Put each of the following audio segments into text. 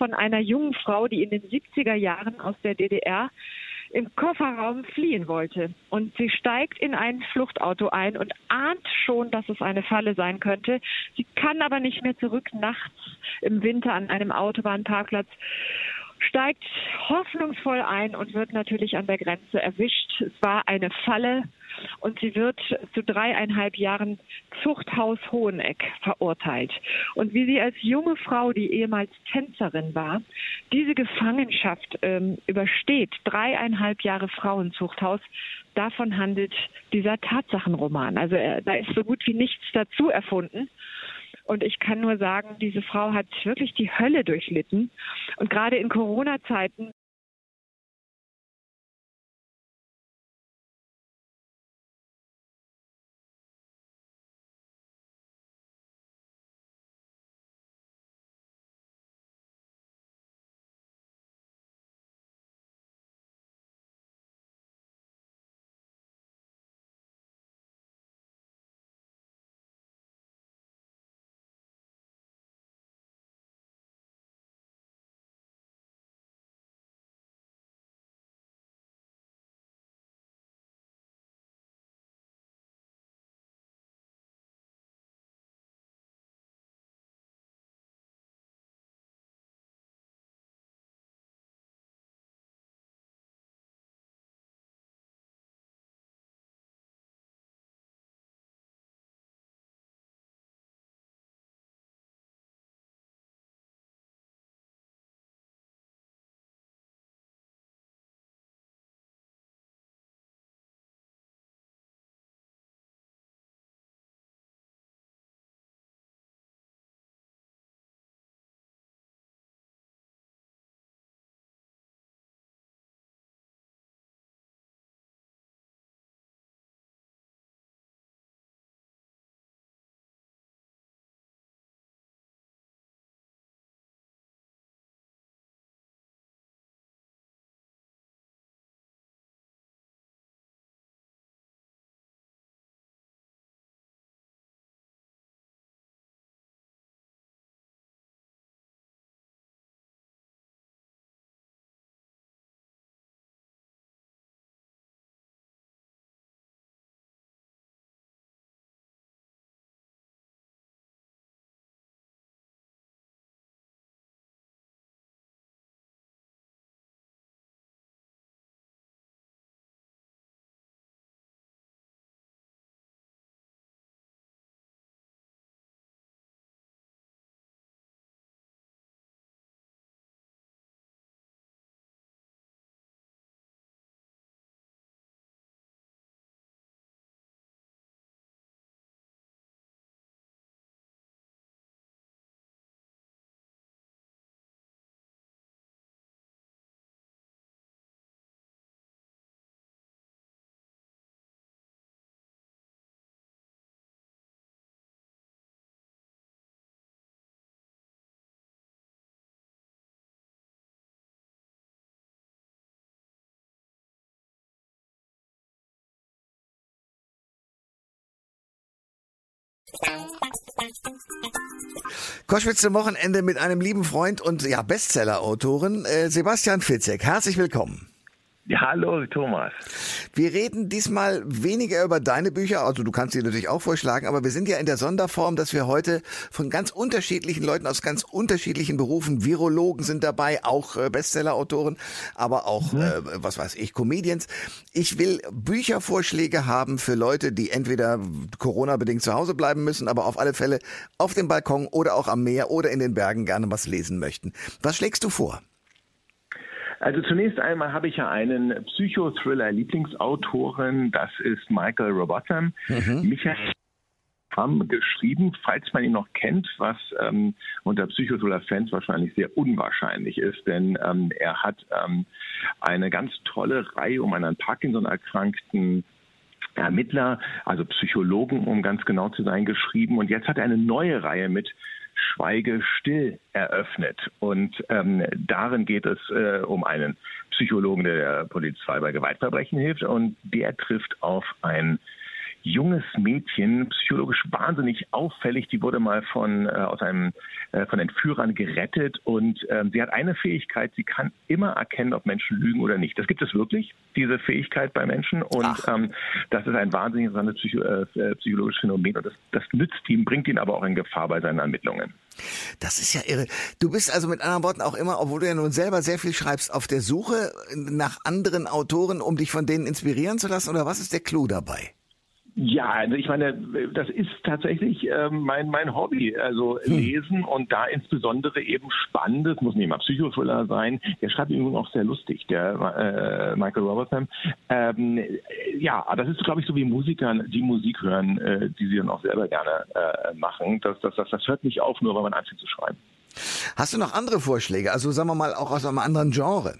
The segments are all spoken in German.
Von einer jungen Frau, die in den 70er Jahren aus der DDR im Kofferraum fliehen wollte. Und sie steigt in ein Fluchtauto ein und ahnt schon, dass es eine Falle sein könnte. Sie kann aber nicht mehr zurück nachts im Winter an einem Autobahnparkplatz steigt hoffnungsvoll ein und wird natürlich an der Grenze erwischt. Es war eine Falle und sie wird zu dreieinhalb Jahren Zuchthaus Hoheneck verurteilt. Und wie sie als junge Frau, die ehemals Tänzerin war, diese Gefangenschaft ähm, übersteht, dreieinhalb Jahre Frauenzuchthaus, davon handelt dieser Tatsachenroman. Also äh, da ist so gut wie nichts dazu erfunden. Und ich kann nur sagen, diese Frau hat wirklich die Hölle durchlitten. Und gerade in Corona-Zeiten Koschwitz zum Wochenende mit einem lieben Freund und ja, Bestseller-Autoren äh, Sebastian Fitzek. Herzlich willkommen. Ja, hallo Thomas. Wir reden diesmal weniger über deine Bücher, also du kannst sie natürlich auch vorschlagen, aber wir sind ja in der Sonderform, dass wir heute von ganz unterschiedlichen Leuten aus ganz unterschiedlichen Berufen, Virologen sind dabei, auch äh, Bestseller-Autoren, aber auch, mhm. äh, was weiß ich, Comedians. Ich will Büchervorschläge haben für Leute, die entweder Corona-bedingt zu Hause bleiben müssen, aber auf alle Fälle auf dem Balkon oder auch am Meer oder in den Bergen gerne was lesen möchten. Was schlägst du vor? Also zunächst einmal habe ich ja einen Psychothriller-Lieblingsautoren, das ist Michael Robotham. Mhm. Michael haben geschrieben, falls man ihn noch kennt, was ähm, unter Psychothriller-Fans wahrscheinlich sehr unwahrscheinlich ist, denn ähm, er hat ähm, eine ganz tolle Reihe um einen an Parkinson erkrankten Ermittler, also Psychologen, um ganz genau zu sein, geschrieben. Und jetzt hat er eine neue Reihe mit Schweige still eröffnet. Und ähm, darin geht es äh, um einen Psychologen, der der Polizei bei Gewaltverbrechen hilft. Und der trifft auf ein junges Mädchen, psychologisch wahnsinnig auffällig. Die wurde mal von, äh, aus einem, äh, von Entführern gerettet und ähm, sie hat eine Fähigkeit, sie kann immer erkennen, ob Menschen lügen oder nicht. Das gibt es wirklich, diese Fähigkeit bei Menschen und ähm, das ist ein wahnsinnig interessantes Psycho äh, psychologisches Phänomen und das, das nützt ihm, bringt ihn aber auch in Gefahr bei seinen Ermittlungen. Das ist ja irre. Du bist also mit anderen Worten auch immer, obwohl du ja nun selber sehr viel schreibst, auf der Suche nach anderen Autoren, um dich von denen inspirieren zu lassen oder was ist der Clou dabei? Ja, also ich meine, das ist tatsächlich ähm, mein, mein Hobby, also hm. lesen und da insbesondere eben spannendes, muss nicht immer Psychothriller sein, der schreibt übrigens auch sehr lustig, der äh, Michael Robertson. Ähm, ja, das ist, glaube ich, so wie Musikern, die Musik hören, äh, die sie dann auch selber gerne äh, machen. Das, das, das, das hört nicht auf, nur weil man anfängt zu schreiben. Hast du noch andere Vorschläge, also sagen wir mal auch aus einem anderen Genre?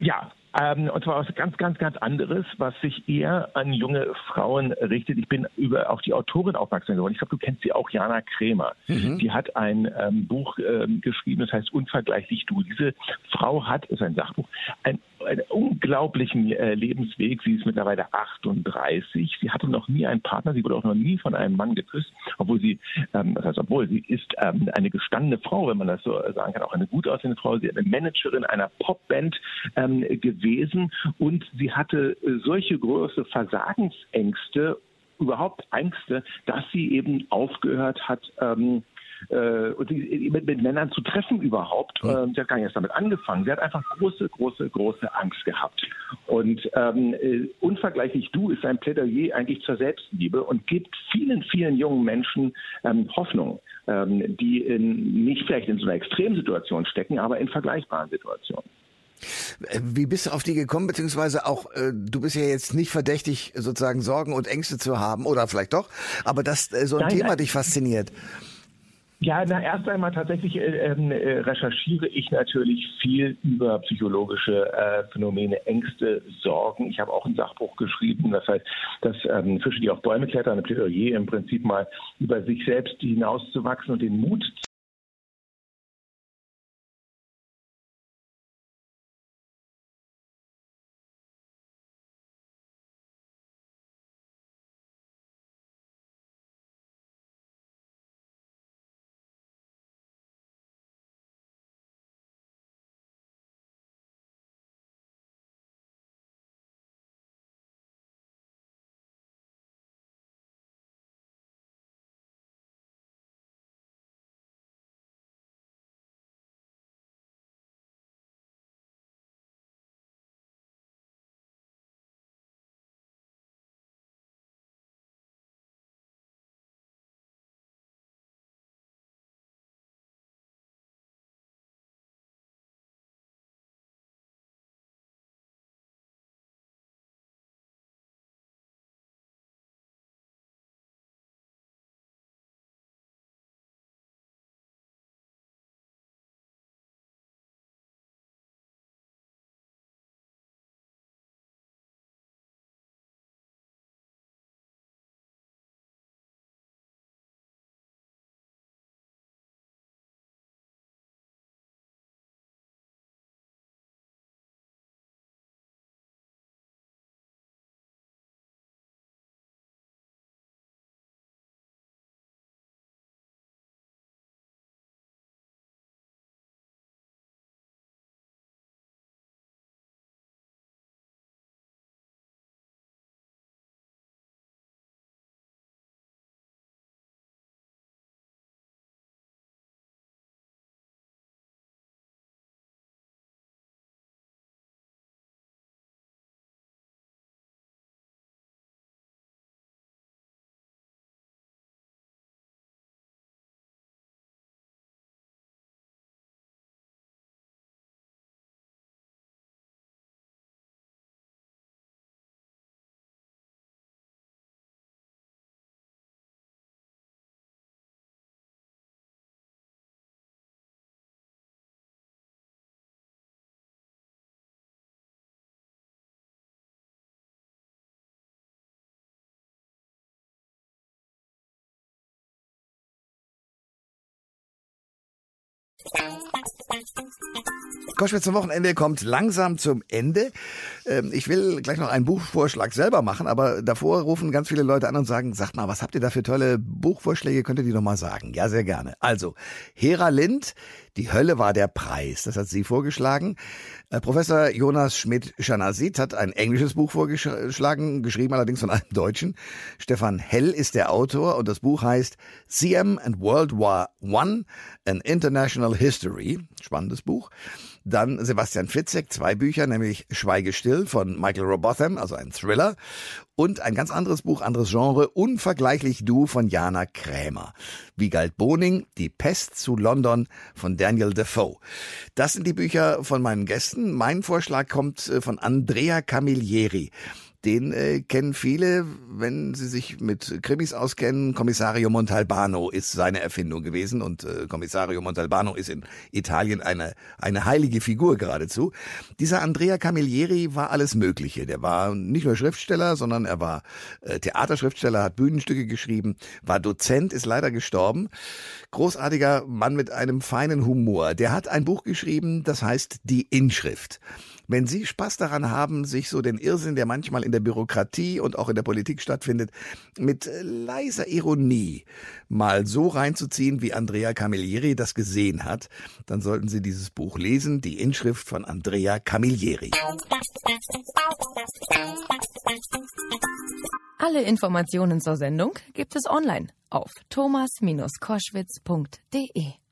Ja, ähm, und zwar was ganz, ganz, ganz anderes, was sich eher an junge Frauen richtet. Ich bin über auf die Autorin aufmerksam geworden. Ich glaube, du kennst sie auch, Jana Krämer. Mhm. Die hat ein ähm, Buch ähm, geschrieben, das heißt Unvergleichlich du. Diese Frau hat, ist ein Sachbuch, ein einen unglaublichen äh, Lebensweg. Sie ist mittlerweile 38. Sie hatte noch nie einen Partner. Sie wurde auch noch nie von einem Mann geküsst, obwohl sie, ähm, das heißt, obwohl sie ist ähm, eine gestandene Frau, wenn man das so sagen kann, auch eine gut aussehende Frau. Sie ist eine Managerin einer Popband ähm, gewesen und sie hatte äh, solche große Versagensängste überhaupt Ängste, dass sie eben aufgehört hat, ähm, äh, und die, mit, mit, Männern zu treffen überhaupt. Mhm. Ähm, sie hat gar nicht erst damit angefangen. Sie hat einfach große, große, große Angst gehabt. Und ähm, äh, unvergleichlich du ist ein Plädoyer eigentlich zur Selbstliebe und gibt vielen, vielen jungen Menschen ähm, Hoffnung, ähm, die in, nicht vielleicht in so einer Extremsituation stecken, aber in vergleichbaren Situationen. Äh, wie bist du auf die gekommen, beziehungsweise auch, äh, du bist ja jetzt nicht verdächtig, sozusagen Sorgen und Ängste zu haben, oder vielleicht doch, aber dass äh, so ein nein, Thema nein. dich fasziniert. Ja, na, erst einmal tatsächlich äh, ähm, äh, recherchiere ich natürlich viel über psychologische äh, Phänomene, Ängste, Sorgen. Ich habe auch ein Sachbuch geschrieben, das heißt, dass ähm, Fische, die auf Bäume klettern, ein Plädoyer im Prinzip mal über sich selbst hinauszuwachsen und den Mut Koschwitz zum Wochenende kommt langsam zum Ende. Ähm, ich will gleich noch einen Buchvorschlag selber machen, aber davor rufen ganz viele Leute an und sagen, sagt mal, was habt ihr da für tolle Buchvorschläge? Könnt ihr die noch mal sagen? Ja, sehr gerne. Also, Hera Lind, die Hölle war der Preis. Das hat sie vorgeschlagen. Äh, Professor Jonas Schmidt-Schanasit hat ein englisches Buch vorgeschlagen, geschrieben allerdings von einem Deutschen. Stefan Hell ist der Autor und das Buch heißt CM and World War One, an International History. Spannendes Buch. Dann Sebastian Fitzek, zwei Bücher, nämlich Schweige still von Michael Robotham, also ein Thriller. Und ein ganz anderes Buch, anderes Genre, Unvergleichlich Du von Jana Krämer. Wiegald Boning, Die Pest zu London von Daniel Defoe. Das sind die Bücher von meinen Gästen. Mein Vorschlag kommt äh, von Andrea Camilleri. Den äh, kennen viele, wenn sie sich mit Krimis auskennen. Kommissario Montalbano ist seine Erfindung gewesen und äh, Kommissario Montalbano ist in Italien eine, eine heilige Figur geradezu. Dieser Andrea Camilleri war alles Mögliche. Der war nicht nur Schriftsteller, sondern er war äh, Theaterschriftsteller, hat Bühnenstücke geschrieben, war Dozent, ist leider gestorben. Großartiger Mann mit einem feinen Humor. Der hat ein Buch geschrieben, das heißt Die Inschrift. Wenn Sie Spaß daran haben, sich so den Irrsinn, der manchmal in der Bürokratie und auch in der Politik stattfindet, mit leiser Ironie mal so reinzuziehen, wie Andrea Camilleri das gesehen hat, dann sollten Sie dieses Buch lesen, die Inschrift von Andrea Camilleri. Alle Informationen zur Sendung gibt es online auf thomas-koschwitz.de.